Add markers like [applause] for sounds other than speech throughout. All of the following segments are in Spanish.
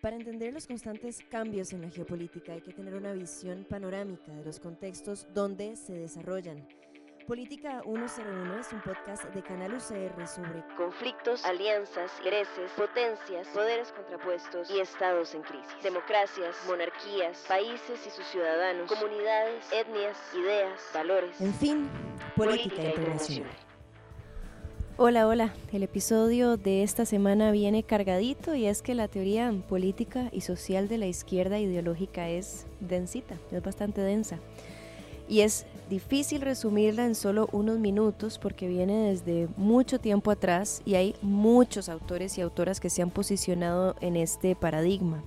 Para entender los constantes cambios en la geopolítica hay que tener una visión panorámica de los contextos donde se desarrollan. Política 101 es un podcast de Canal UCR sobre conflictos, alianzas, intereses, potencias, poderes contrapuestos y estados en crisis, democracias, monarquías, países y sus ciudadanos, comunidades, etnias, ideas, valores. En fin, política, internacional. Hola, hola. El episodio de esta semana viene cargadito y es que la teoría política y social de la izquierda ideológica es densita, es bastante densa. Y es difícil resumirla en solo unos minutos porque viene desde mucho tiempo atrás y hay muchos autores y autoras que se han posicionado en este paradigma.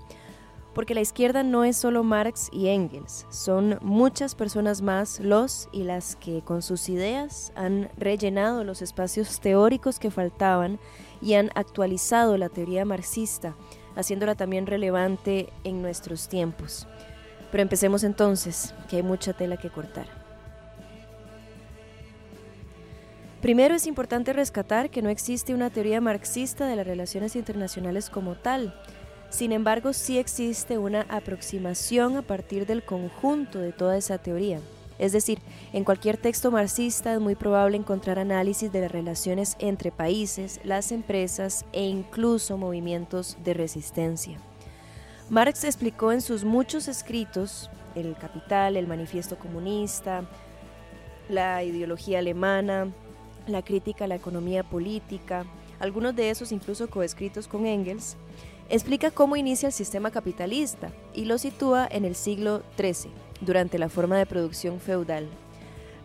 Porque la izquierda no es solo Marx y Engels, son muchas personas más los y las que con sus ideas han rellenado los espacios teóricos que faltaban y han actualizado la teoría marxista, haciéndola también relevante en nuestros tiempos. Pero empecemos entonces, que hay mucha tela que cortar. Primero es importante rescatar que no existe una teoría marxista de las relaciones internacionales como tal. Sin embargo, sí existe una aproximación a partir del conjunto de toda esa teoría. Es decir, en cualquier texto marxista es muy probable encontrar análisis de las relaciones entre países, las empresas e incluso movimientos de resistencia. Marx explicó en sus muchos escritos, El Capital, el Manifiesto Comunista, la ideología alemana, la crítica a la economía política, algunos de esos incluso coescritos con Engels, explica cómo inicia el sistema capitalista y lo sitúa en el siglo XIII, durante la forma de producción feudal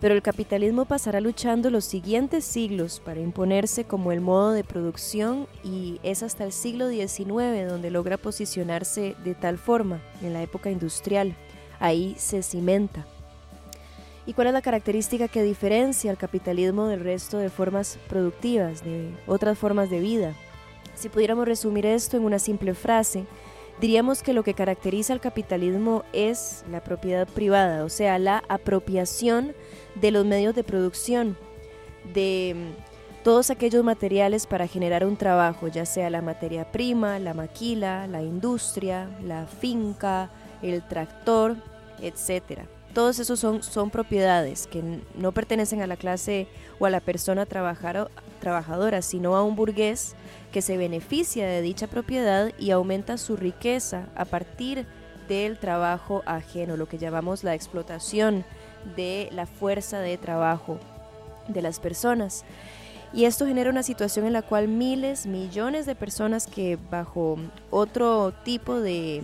pero el capitalismo pasará luchando los siguientes siglos para imponerse como el modo de producción y es hasta el siglo XIX donde logra posicionarse de tal forma, en la época industrial. Ahí se cimenta. ¿Y cuál es la característica que diferencia al capitalismo del resto de formas productivas, de otras formas de vida? Si pudiéramos resumir esto en una simple frase, diríamos que lo que caracteriza al capitalismo es la propiedad privada, o sea, la apropiación de los medios de producción, de mm, todos aquellos materiales para generar un trabajo, ya sea la materia prima, la maquila, la industria, la finca, el tractor, etc. Todos esos son, son propiedades que no pertenecen a la clase o a la persona trabajadora, sino a un burgués que se beneficia de dicha propiedad y aumenta su riqueza a partir del trabajo ajeno, lo que llamamos la explotación de la fuerza de trabajo de las personas. Y esto genera una situación en la cual miles, millones de personas que bajo otro tipo de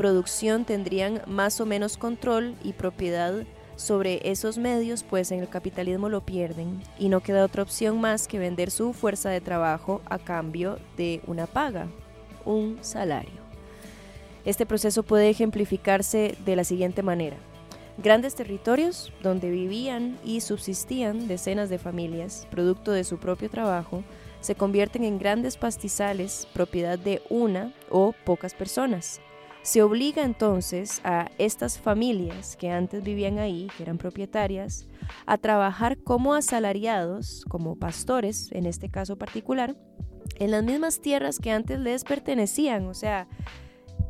producción tendrían más o menos control y propiedad sobre esos medios, pues en el capitalismo lo pierden y no queda otra opción más que vender su fuerza de trabajo a cambio de una paga, un salario. Este proceso puede ejemplificarse de la siguiente manera. Grandes territorios donde vivían y subsistían decenas de familias, producto de su propio trabajo, se convierten en grandes pastizales, propiedad de una o pocas personas. Se obliga entonces a estas familias que antes vivían ahí, que eran propietarias, a trabajar como asalariados, como pastores en este caso particular, en las mismas tierras que antes les pertenecían. O sea,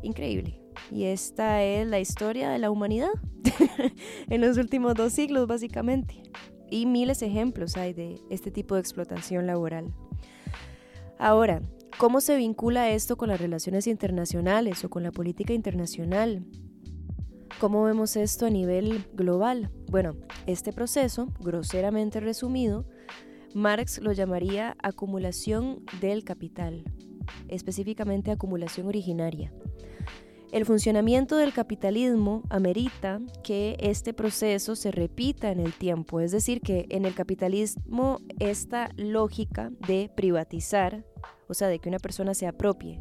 increíble. Y esta es la historia de la humanidad [laughs] en los últimos dos siglos, básicamente. Y miles de ejemplos hay de este tipo de explotación laboral. Ahora, ¿cómo se vincula esto con las relaciones internacionales o con la política internacional? ¿Cómo vemos esto a nivel global? Bueno, este proceso, groseramente resumido, Marx lo llamaría acumulación del capital, específicamente acumulación originaria. El funcionamiento del capitalismo amerita que este proceso se repita en el tiempo, es decir, que en el capitalismo esta lógica de privatizar, o sea, de que una persona se apropie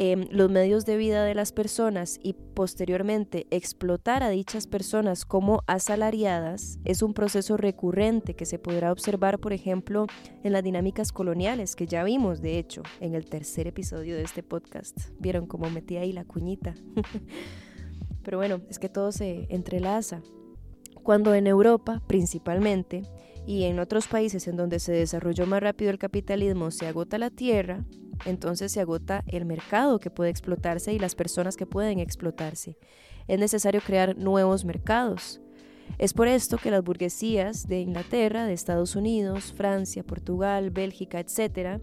Em, los medios de vida de las personas y posteriormente explotar a dichas personas como asalariadas es un proceso recurrente que se podrá observar, por ejemplo, en las dinámicas coloniales que ya vimos, de hecho, en el tercer episodio de este podcast. Vieron cómo metí ahí la cuñita. [laughs] Pero bueno, es que todo se entrelaza. Cuando en Europa, principalmente, y en otros países en donde se desarrolló más rápido el capitalismo se agota la tierra, entonces se agota el mercado que puede explotarse y las personas que pueden explotarse. Es necesario crear nuevos mercados. Es por esto que las burguesías de Inglaterra, de Estados Unidos, Francia, Portugal, Bélgica, etc.,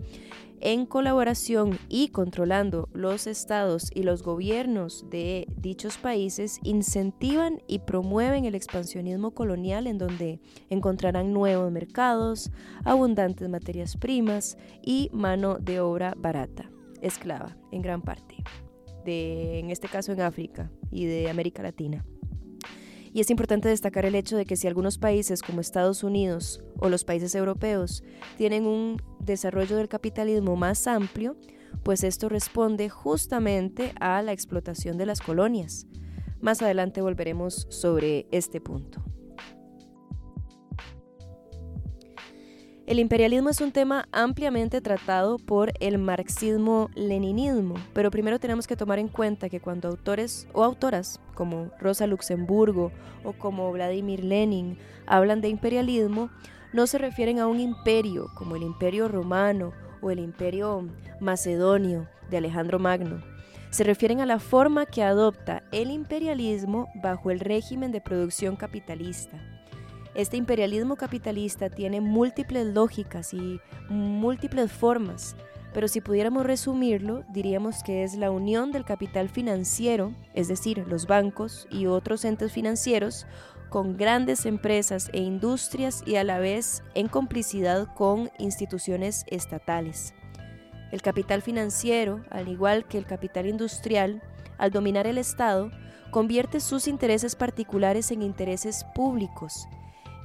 en colaboración y controlando los estados y los gobiernos de dichos países, incentivan y promueven el expansionismo colonial en donde encontrarán nuevos mercados, abundantes materias primas y mano de obra barata, esclava en gran parte, de, en este caso en África y de América Latina. Y es importante destacar el hecho de que si algunos países como Estados Unidos o los países europeos tienen un desarrollo del capitalismo más amplio, pues esto responde justamente a la explotación de las colonias. Más adelante volveremos sobre este punto. El imperialismo es un tema ampliamente tratado por el marxismo-leninismo, pero primero tenemos que tomar en cuenta que cuando autores o autoras como Rosa Luxemburgo o como Vladimir Lenin hablan de imperialismo, no se refieren a un imperio como el imperio romano o el imperio macedonio de Alejandro Magno. Se refieren a la forma que adopta el imperialismo bajo el régimen de producción capitalista. Este imperialismo capitalista tiene múltiples lógicas y múltiples formas, pero si pudiéramos resumirlo, diríamos que es la unión del capital financiero, es decir, los bancos y otros entes financieros, con grandes empresas e industrias y a la vez en complicidad con instituciones estatales. El capital financiero, al igual que el capital industrial, al dominar el Estado, convierte sus intereses particulares en intereses públicos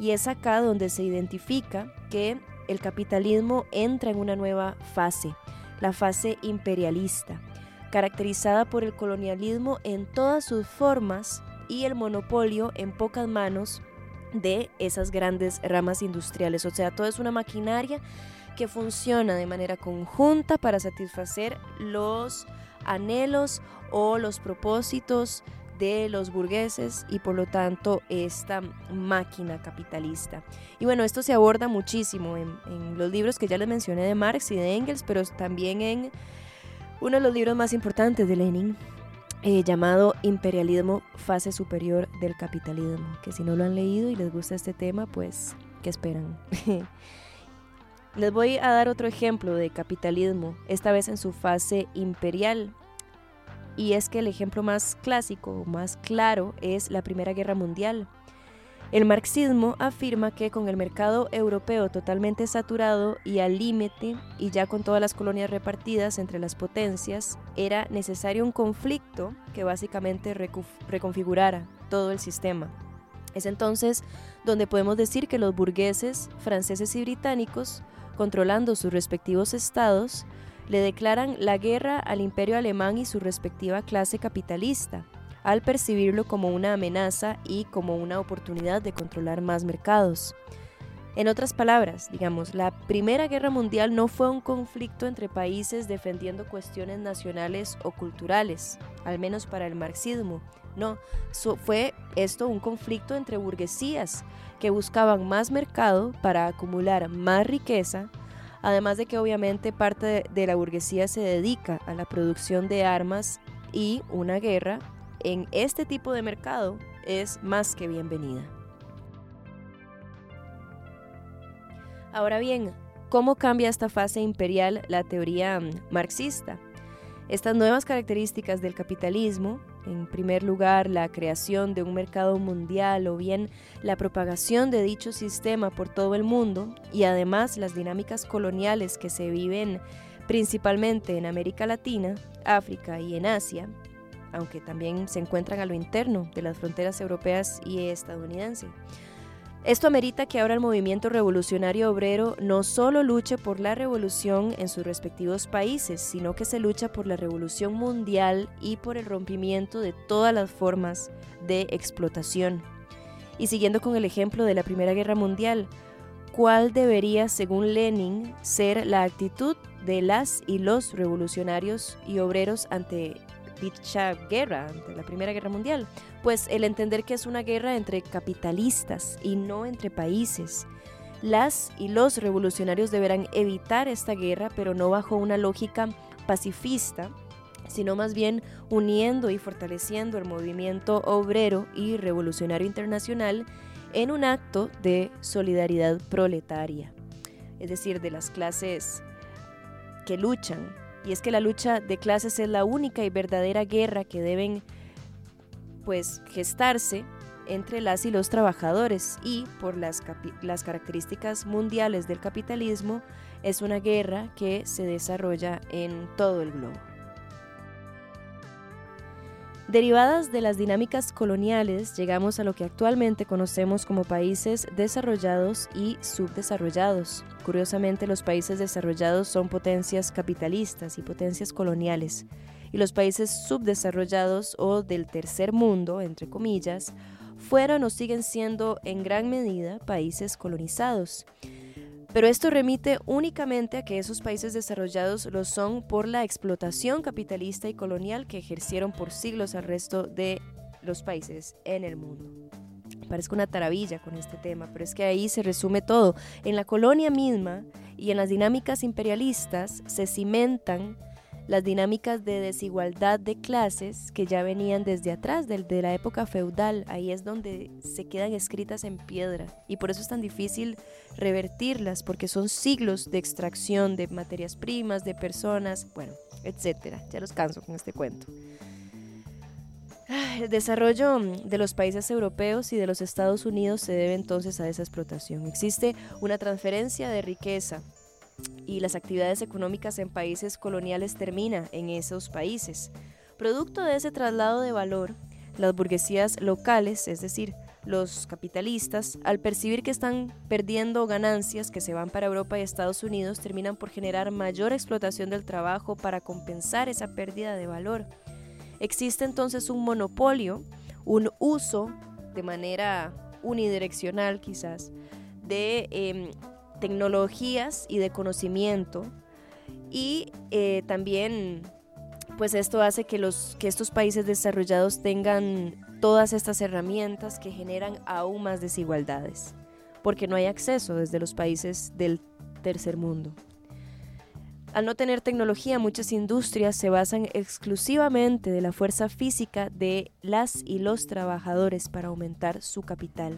y es acá donde se identifica que el capitalismo entra en una nueva fase, la fase imperialista, caracterizada por el colonialismo en todas sus formas y el monopolio en pocas manos de esas grandes ramas industriales. O sea, todo es una maquinaria que funciona de manera conjunta para satisfacer los anhelos o los propósitos de los burgueses y por lo tanto esta máquina capitalista. Y bueno, esto se aborda muchísimo en, los libros que ya les mencioné de Marx y de Engels, pero también en uno de los libros más importantes de Lenin, eh, llamado Imperialismo, fase superior del capitalismo, que si no lo han leído y les gusta este tema, pues, ¿qué esperan? [laughs] les voy a dar otro ejemplo de capitalismo, esta vez en su fase imperial, y es que el ejemplo más clásico, más claro, es la Primera Guerra Mundial. El marxismo afirma que con el mercado europeo totalmente saturado y al límite, y ya con todas las colonias repartidas entre las potencias, era necesario un conflicto que básicamente reconfigurara todo el sistema. Es entonces donde podemos decir que los burgueses franceses y británicos, controlando sus respectivos estados, le declaran la guerra al imperio alemán y su respectiva clase capitalista, al percibirlo como una amenaza y como una oportunidad de controlar más mercados. En otras palabras, digamos, la Primera Guerra Mundial no fue un conflicto entre países defendiendo cuestiones nacionales o culturales, al menos para el marxismo. No, fue esto un conflicto entre burguesías que buscaban más mercado para acumular más riqueza Además de que obviamente parte de, la burguesía se dedica a la producción de armas y una guerra en este tipo de mercado es más que bienvenida. Ahora bien, ¿cómo cambia esta fase imperial la teoría mm, marxista? Estas nuevas características del capitalismo en primer lugar, la creación de un mercado mundial o bien la propagación de dicho sistema por todo el mundo y además las dinámicas coloniales que se viven principalmente en América Latina, África y en Asia, aunque también se encuentran a lo interno de las fronteras europeas y estadounidenses. Esto amerita que ahora el movimiento revolucionario obrero no solo luche por la revolución en sus respectivos países, sino que se lucha por la revolución mundial y por el rompimiento de todas las formas de explotación. Y siguiendo con el ejemplo de la Primera Guerra Mundial, ¿cuál debería, según Lenin, ser la actitud de las y los revolucionarios y obreros ante dicha guerra, ante la Primera Guerra Mundial? Pues el entender que es una guerra entre capitalistas y no entre países, Las y los revolucionarios deberán evitar esta guerra, pero no bajo una lógica pacifista, sino más bien uniendo y fortaleciendo el movimiento obrero y revolucionario internacional en un acto de solidaridad proletaria, es decir, de las clases que luchan. Y es que la lucha de clases es la única y verdadera guerra que deben pues gestarse entre las y los trabajadores y por las, las características mundiales del capitalismo es una guerra que se desarrolla en todo el globo. Derivadas de las dinámicas coloniales, llegamos a lo que actualmente conocemos como países desarrollados y subdesarrollados. Curiosamente, los países desarrollados son potencias capitalistas y potencias coloniales, y los países subdesarrollados o del tercer mundo, entre comillas, fueron o siguen siendo en gran medida países colonizados. Pero esto remite únicamente a que esos países desarrollados lo son por la explotación capitalista y colonial que ejercieron por siglos al resto de los países en el mundo. Parezco una taravilla con este tema, pero es que ahí se resume todo. En la colonia misma y en las dinámicas imperialistas se cimentan las dinámicas de desigualdad de clases que ya venían desde atrás, de la época feudal. Ahí es donde se quedan escritas en piedra y por eso es tan difícil revertirlas, porque son siglos de extracción de materias primas, de personas, bueno. Ya los canso con este cuento. El desarrollo de los países europeos y de los Estados Unidos se debe entonces a esa explotación. Existe una transferencia de riqueza y las actividades económicas en países coloniales terminan en esos países. Producto de ese traslado de valor, las burguesías locales, es decir, los capitalistas, al percibir que están perdiendo ganancias que se van para Europa y Estados Unidos, terminan por generar mayor explotación del trabajo para compensar esa pérdida de valor. Existe entonces un monopolio, un uso de manera unidireccional quizás, de em, tecnologías y de conocimiento y eh, también pues esto hace que, los, que estos países desarrollados tengan todas estas herramientas que generan aún más desigualdades, porque no hay acceso desde los países del tercer mundo. Al no tener tecnología, muchas industrias se basan exclusivamente de la fuerza física de las y los trabajadores para aumentar su capital.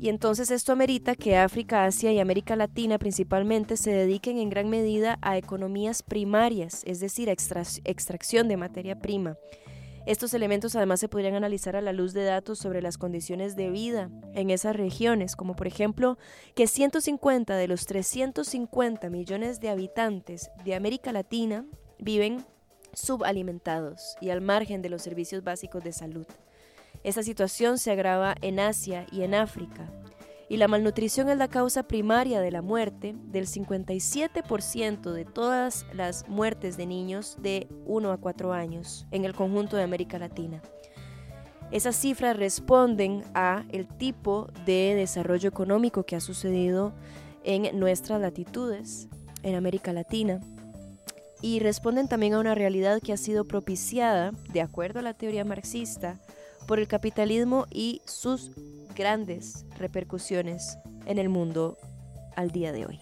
Y entonces esto amerita que África, Asia y América Latina principalmente se dediquen en gran medida a economías primarias, es decir, a extracción de materia prima. Estos elementos además se podrían analizar a la luz de datos sobre las condiciones de vida en esas regiones, como por ejemplo que 150 de los 350 millones de habitantes de América Latina viven subalimentados y al margen de los servicios básicos de salud. Esta situación se agrava en Asia y en África, y la malnutrición es la causa primaria de la muerte del 57% de todas las muertes de niños de 1 a 4 años en el conjunto de América Latina. Esas cifras responden a el tipo de desarrollo económico que ha sucedido en nuestras latitudes, en América Latina, y responden también a una realidad que ha sido propiciada, de acuerdo a la teoría marxista, por el capitalismo y sus grandes repercusiones en el mundo al día de hoy.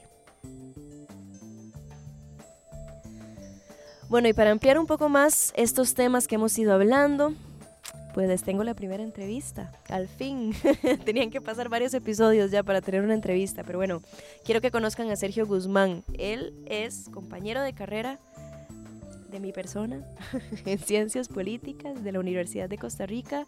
Bueno, y para ampliar un poco más estos temas que hemos ido hablando, pues les tengo la primera entrevista. Al fin, [laughs] tenían que pasar varios episodios ya para tener una entrevista, pero bueno, quiero que conozcan a Sergio Guzmán. Él es compañero de carrera de mi persona [laughs] en ciencias políticas de la Universidad de Costa Rica.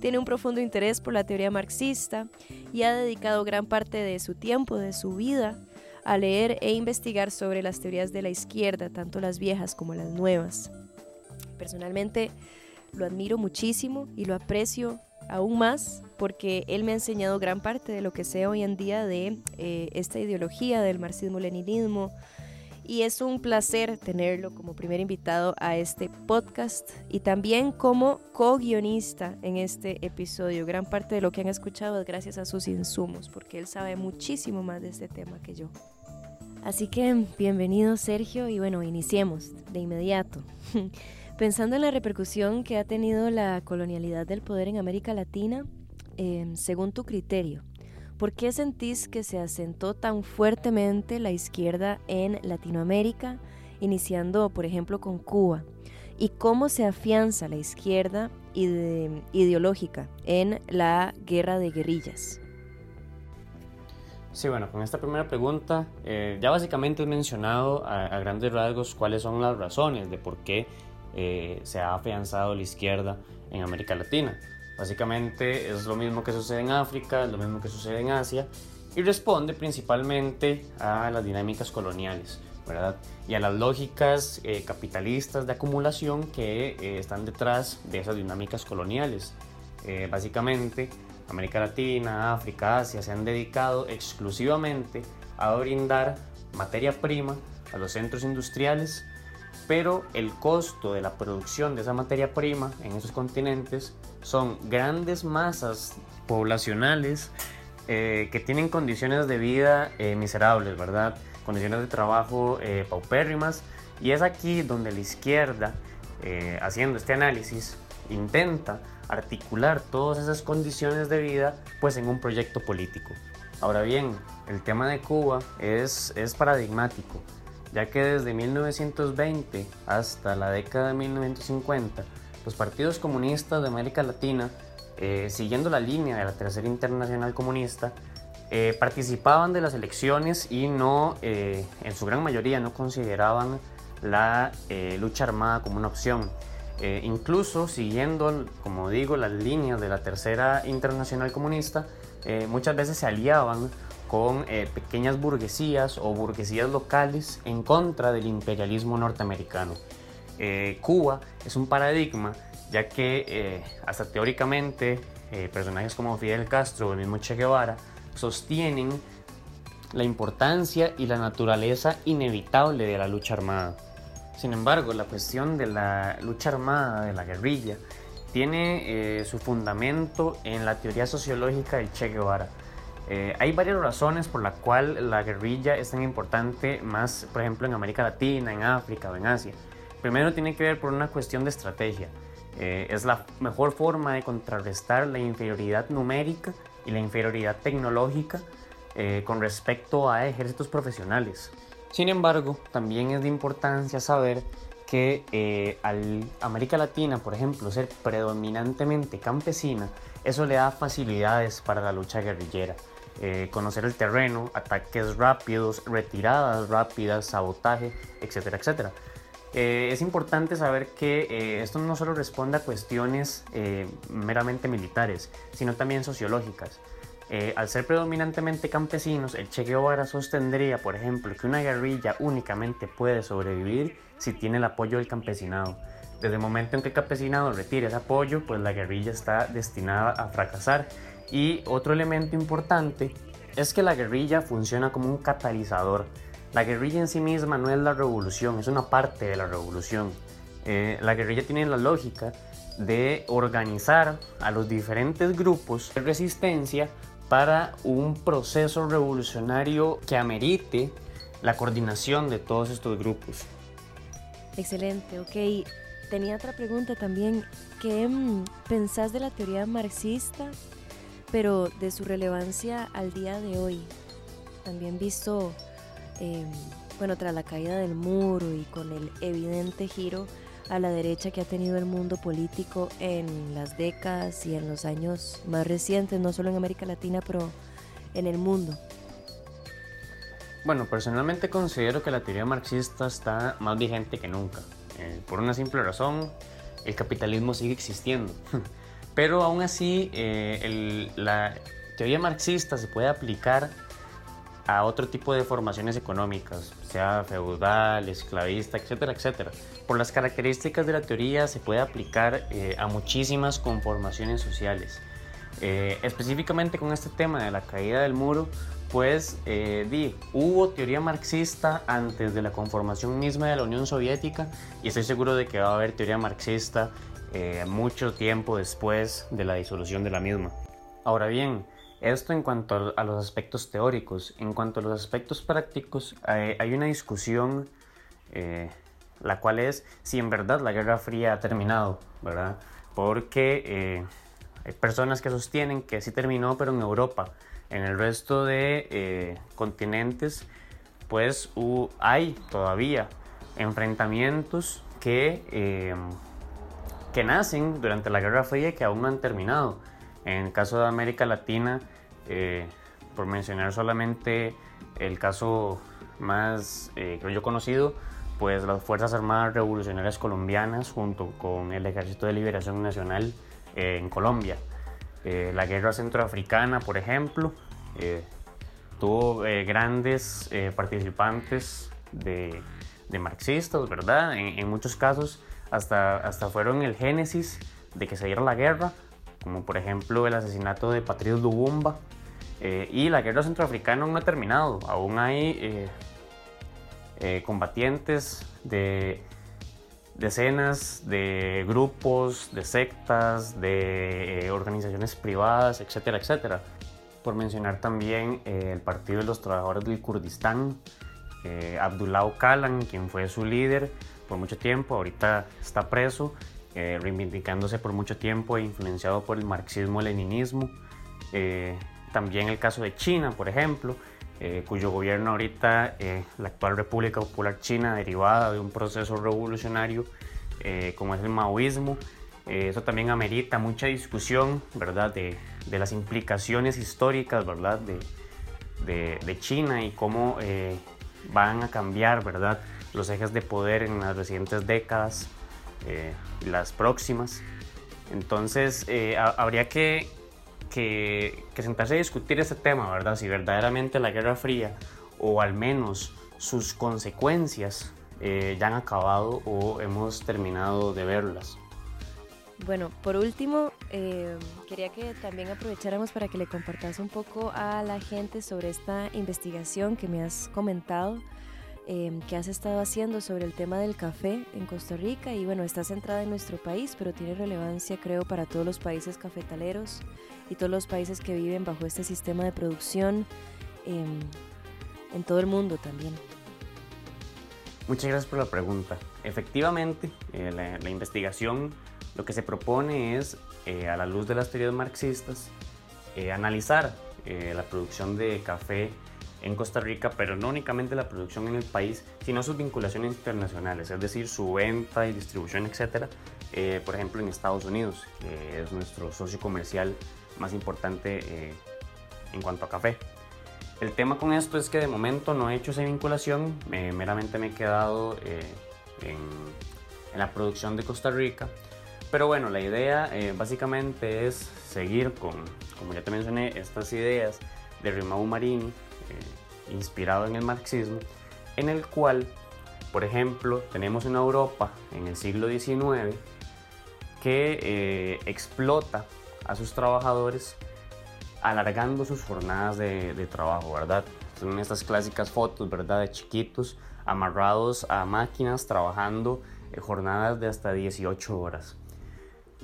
Tiene un profundo interés por la teoría marxista y ha dedicado gran parte de su tiempo, de su vida, a leer e investigar sobre las teorías de la izquierda, tanto las viejas como las nuevas. Personalmente lo admiro muchísimo y lo aprecio aún más porque él me ha enseñado gran parte de lo que sé hoy en día de eh, esta ideología del marxismo-leninismo, y es un placer tenerlo como primer invitado a este podcast y también como co-guionista en este episodio. Gran parte de lo que han escuchado es gracias a sus insumos, porque él sabe muchísimo más de este tema que yo. Así que bienvenido Sergio y bueno, iniciemos de inmediato. [laughs] Pensando en la repercusión que ha tenido la colonialidad del poder en América Latina, em, según tu criterio, ¿Por qué sentís que se asentó tan fuertemente la izquierda en Latinoamérica, iniciando, por ejemplo, con Cuba? ¿Y cómo se afianza la izquierda ideológica en la guerra de guerrillas? Sí, bueno, con esta primera pregunta eh, ya básicamente he mencionado a, grandes rasgos cuáles son las razones de por qué eh, se ha afianzado la izquierda en América Latina. Básicamente es lo mismo que sucede en África, es lo mismo que sucede en Asia y responde principalmente a las dinámicas coloniales, ¿verdad? Y a las lógicas eh, capitalistas de acumulación que eh, están detrás de esas dinámicas coloniales. Eh, básicamente, América Latina, África, Asia se han dedicado exclusivamente a brindar materia prima a los centros industriales pero el costo de la producción de esa materia prima en esos continentes son grandes masas poblacionales eh, que tienen condiciones de vida eh, miserables, ¿verdad? Condiciones de trabajo eh, paupérrimas. Y es aquí donde la izquierda, haciendo este análisis, intenta articular todas esas condiciones de vida pues en un proyecto político. Ahora bien, el tema de Cuba es, es paradigmático ya que desde 1920 hasta la década de 1950, los partidos comunistas de América Latina, eh, siguiendo la línea de la Tercera Internacional Comunista, eh, participaban de las elecciones y no, eh, en su gran mayoría, no consideraban la lucha armada como una opción. incluso siguiendo, como digo, las líneas de la Tercera Internacional Comunista, muchas veces se aliaban con eh, pequeñas burguesías o burguesías locales en contra del imperialismo norteamericano. Eh, Cuba es un paradigma ya que eh, hasta teóricamente personajes como Fidel Castro o el mismo Che Guevara sostienen la importancia y la naturaleza inevitable de la lucha armada. Sin embargo, la cuestión de la lucha armada, de la guerrilla, tiene su fundamento en la teoría sociológica del Che Guevara eh, hay varias razones por las cuales la guerrilla es tan importante, más por ejemplo en América Latina, en África o en Asia. Primero tiene que ver por una cuestión de estrategia. Eh, es la mejor forma de contrarrestar la inferioridad numérica y la inferioridad tecnológica eh, con respecto a ejércitos profesionales. Sin embargo, también es de importancia saber que al América Latina, por ejemplo, ser predominantemente campesina, eso le da facilidades para la lucha guerrillera. Eh, conocer el terreno, ataques rápidos, retiradas rápidas, sabotaje, etcétera, etcétera. Eh, es importante saber que eh, esto no solo responde a cuestiones meramente militares, sino también sociológicas. al ser predominantemente campesinos, el Che Guevara sostendría, por ejemplo, que una guerrilla únicamente puede sobrevivir si tiene el apoyo del campesinado. Desde el momento en que el campesinado retire ese apoyo, pues la guerrilla está destinada a fracasar y otro elemento importante es que la guerrilla funciona como un catalizador. La guerrilla en sí misma no es la revolución, es una parte de la revolución. Eh, la guerrilla tiene la lógica de organizar a los diferentes grupos de resistencia para un proceso revolucionario que amerite la coordinación de todos estos grupos. Excelente, ok. Tenía otra pregunta también. ¿Qué mm, pensás de la teoría marxista pero de su relevancia al día de hoy. También visto, em, bueno, tras la caída del muro y con el evidente giro a la derecha que ha tenido el mundo político en las décadas y en los años más recientes, no solo en América Latina, pero en el mundo. Bueno, personalmente considero que la teoría marxista está más vigente que nunca. Eh, por una simple razón, el capitalismo sigue existiendo. [laughs] Pero aún así, eh, la teoría marxista se puede aplicar a otro tipo de formaciones económicas, sea feudal, esclavista, etcétera, etcétera. Por las características de la teoría se puede aplicar eh, a muchísimas conformaciones sociales. Eh, específicamente con este tema de la caída del muro, pues di, hubo teoría marxista antes de la conformación misma de la Unión Soviética y estoy seguro de que va a haber teoría marxista eh, mucho tiempo después de la disolución de la misma. Ahora bien, esto en cuanto a los aspectos teóricos. En cuanto a los aspectos prácticos, hay una discusión, eh, la cual es si en verdad la Guerra Fría ha terminado, ¿verdad? Porque Hay personas que sostienen que sí terminó, pero en Europa. En el resto de eh, continentes, pues hay todavía enfrentamientos que, em, que nacen durante la Guerra Fría y que aún no han terminado. En el caso de América Latina, eh, por mencionar solamente el caso más eh, yo conocido, pues las Fuerzas Armadas Revolucionarias Colombianas junto con el Ejército de Liberación Nacional eh, en Colombia. Eh, la guerra centroafricana, por ejemplo, eh, tuvo grandes participantes de, marxistas, ¿verdad? En, muchos casos hasta, hasta fueron el génesis de que se diera la guerra, como por ejemplo el asesinato de Patricio Lubumba. y la guerra centroafricana no ha terminado, aún hay eh, combatientes de decenas de grupos, de sectas, de eh, organizaciones privadas, etcétera, etcétera. Por mencionar también eh, el Partido de los Trabajadores del Kurdistán, Abdullah Öcalan, quien fue su líder por mucho tiempo, ahorita está preso, reivindicándose por mucho tiempo e influenciado por el marxismo-leninismo. también el caso de China, por ejemplo, eh, cuyo gobierno ahorita, eh, la actual República Popular China, derivada de un proceso revolucionario eh, como es el maoísmo. eso también amerita mucha discusión, ¿verdad?, de, las implicaciones históricas, ¿verdad?, de, de China y cómo van a cambiar, ¿verdad?, los ejes de poder en las recientes décadas y las próximas. Entonces, habría que que, sentarse a discutir este tema, ¿verdad? Si verdaderamente la Guerra Fría, o al menos sus consecuencias, eh, ya han acabado o hemos terminado de verlas. Bueno, por último, eh, quería que también aprovecháramos para que le compartas un poco a la gente sobre esta investigación que me has comentado Que has estado haciendo sobre el tema del café en Costa Rica y bueno, está centrada en nuestro país, pero tiene relevancia creo para todos los países cafetaleros y todos los países que viven bajo este sistema de producción em, en todo el mundo también. Muchas gracias por la pregunta. Efectivamente, eh, la, investigación lo que se propone es, eh, a la luz de las teorías marxistas, eh, analizar la producción de café en Costa Rica, pero no únicamente la producción en el país, sino sus vinculaciones internacionales, es decir, su venta y distribución, etcétera, eh, por ejemplo en Estados Unidos, que es nuestro socio comercial más importante eh, en cuanto a café. El tema con esto es que de momento no he hecho esa vinculación, meramente me he quedado eh, en, en, la producción de Costa Rica. Pero bueno, la idea básicamente es seguir con, como ya te mencioné, estas ideas de Rimau Marini, eh, inspirado en el marxismo, en el cual, por ejemplo, tenemos una Europa en el siglo XIX que eh, explota a sus trabajadores alargando sus jornadas de, trabajo, ¿verdad? Son estas clásicas fotos, ¿verdad? De chiquitos amarrados a máquinas trabajando eh, jornadas de hasta 18 horas.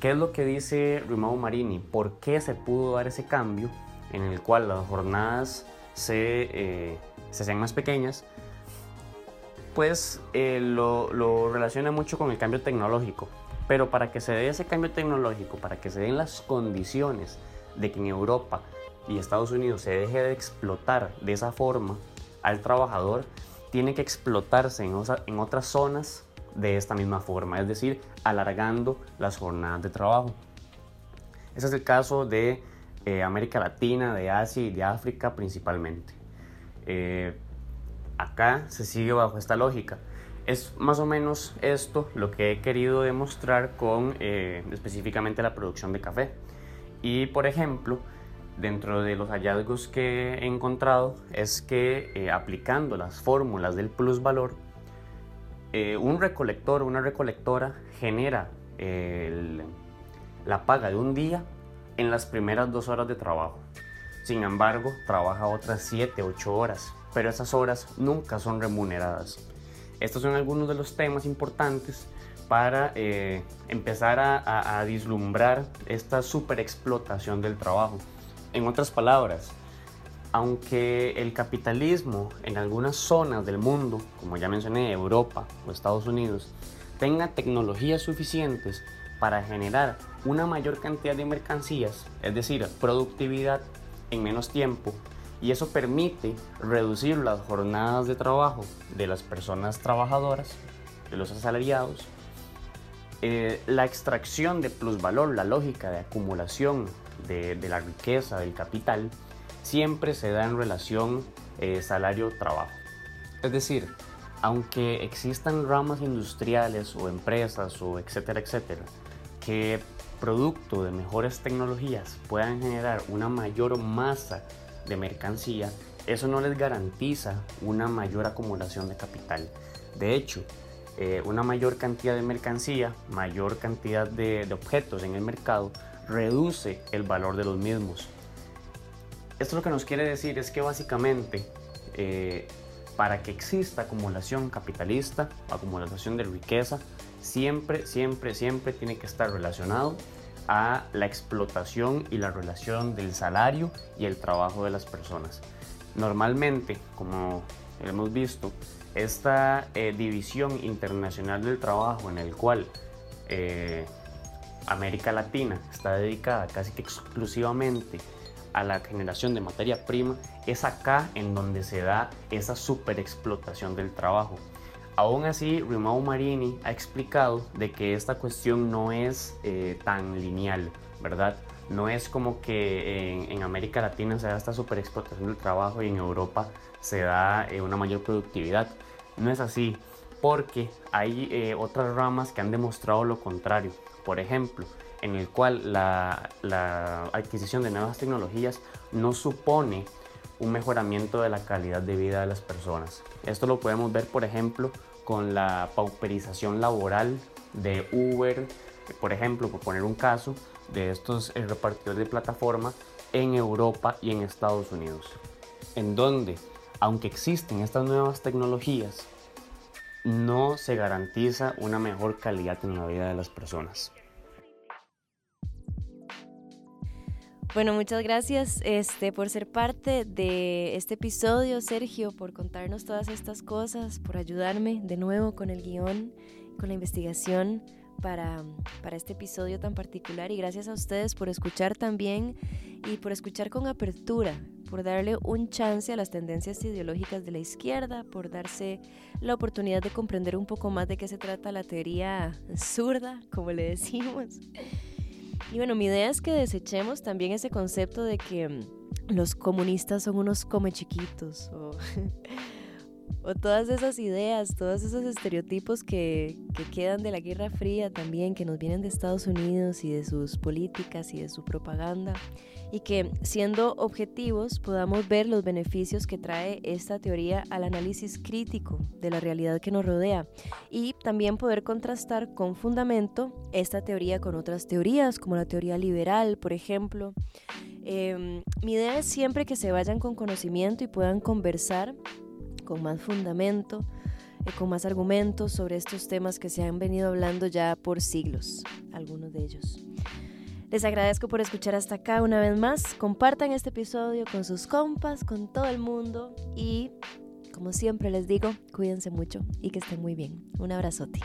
¿Qué es lo que dice Rimao Marini? ¿Por qué se pudo dar ese cambio en el cual las jornadas se, eh, se más pequeñas, pues eh, lo, lo, relaciona mucho con el cambio tecnológico. Pero para que se dé ese cambio tecnológico, para que se den las condiciones de que en Europa y Estados Unidos se deje de explotar de esa forma al trabajador, tiene que explotarse en, en otras zonas de esta misma forma, es decir, alargando las jornadas de trabajo. Ese es el caso de eh, América Latina, de Asia y de África principalmente. Eh, acá se sigue bajo esta lógica. Es más o menos esto lo que he querido demostrar con eh, específicamente la producción de café. Y por ejemplo, dentro de los hallazgos que he encontrado es que aplicando las fórmulas del plusvalor, un recolector o una recolectora genera la paga de un día en las primeras dos horas de trabajo. Sin embargo, trabaja otras 7, 8 horas, pero esas horas nunca son remuneradas. Estos son algunos de los temas importantes para eh, empezar a, a, vislumbrar esta superexplotación del trabajo. En otras palabras, aunque el capitalismo en algunas zonas del mundo, como ya mencioné, Europa o Estados Unidos, tenga tecnologías suficientes para generar una mayor cantidad de mercancías, es decir, productividad en menos tiempo, y eso permite reducir las jornadas de trabajo de las personas trabajadoras, de los asalariados, eh, la extracción de plusvalor, la lógica de acumulación de, la riqueza, del capital, siempre se da en relación eh, salario-trabajo. Es decir, aunque existan ramas industriales o empresas o etcétera, etcétera, que producto de mejores tecnologías puedan generar una mayor masa de mercancía, eso no les garantiza una mayor acumulación de capital. De hecho, eh, una mayor cantidad de mercancía, mayor cantidad de, objetos en el mercado, reduce el valor de los mismos. Esto lo que nos quiere decir es que básicamente eh, para que exista acumulación capitalista, acumulación de riqueza, siempre, siempre, siempre tiene que estar relacionado a la explotación y la relación del salario y el trabajo de las personas. Normalmente, como hemos visto, esta eh, división internacional del trabajo en el cual eh, América Latina está dedicada casi que exclusivamente a la generación de materia prima, es acá en donde se da esa superexplotación del trabajo. Aún así, Rimao Marini ha explicado de que esta cuestión no es eh, tan lineal, ¿verdad? No es como que en, América Latina se da esta superexplotación del trabajo y en Europa se da eh, una mayor productividad. No es así, porque hay eh, otras ramas que han demostrado lo contrario. Por ejemplo, en el cual la, la adquisición de nuevas tecnologías no supone un mejoramiento de la calidad de vida de las personas. Esto lo podemos ver, por ejemplo, con la pauperización laboral de Uber, por ejemplo, por poner un caso, de estos eh, repartidores de plataforma en Europa y en Estados Unidos, en donde, aunque existen estas nuevas tecnologías, no se garantiza una mejor calidad en la vida de las personas. Bueno, muchas gracias este, por ser parte de este episodio, Sergio, por contarnos todas estas cosas, por ayudarme de nuevo con el guion, con la investigación para, para este episodio tan particular. Y gracias a ustedes por escuchar también y por escuchar con apertura, por darle un chance a las tendencias ideológicas de la izquierda, por darse la oportunidad de comprender un poco más de qué se trata la teoría zurda, como le decimos. Y bueno, mi idea es que desechemos también ese concepto de que mm, los comunistas son unos come chiquitos [laughs] o todas esas ideas, todos esos estereotipos que, que, quedan de la Guerra Fría también, que nos vienen de Estados Unidos y de sus políticas y de su propaganda y que siendo objetivos podamos ver los beneficios que trae esta teoría al análisis crítico de la realidad que nos rodea y también poder contrastar con fundamento esta teoría con otras teorías como la teoría liberal, por ejemplo. Em, mi idea es siempre que se vayan con conocimiento y puedan conversar con más fundamento, eh, con más argumentos sobre estos temas que se han venido hablando ya por siglos, algunos de ellos. Les agradezco por escuchar hasta acá una vez más. Compartan este episodio con sus compas, con todo el mundo y, como siempre les digo, cuídense mucho y que estén muy bien. Un abrazote.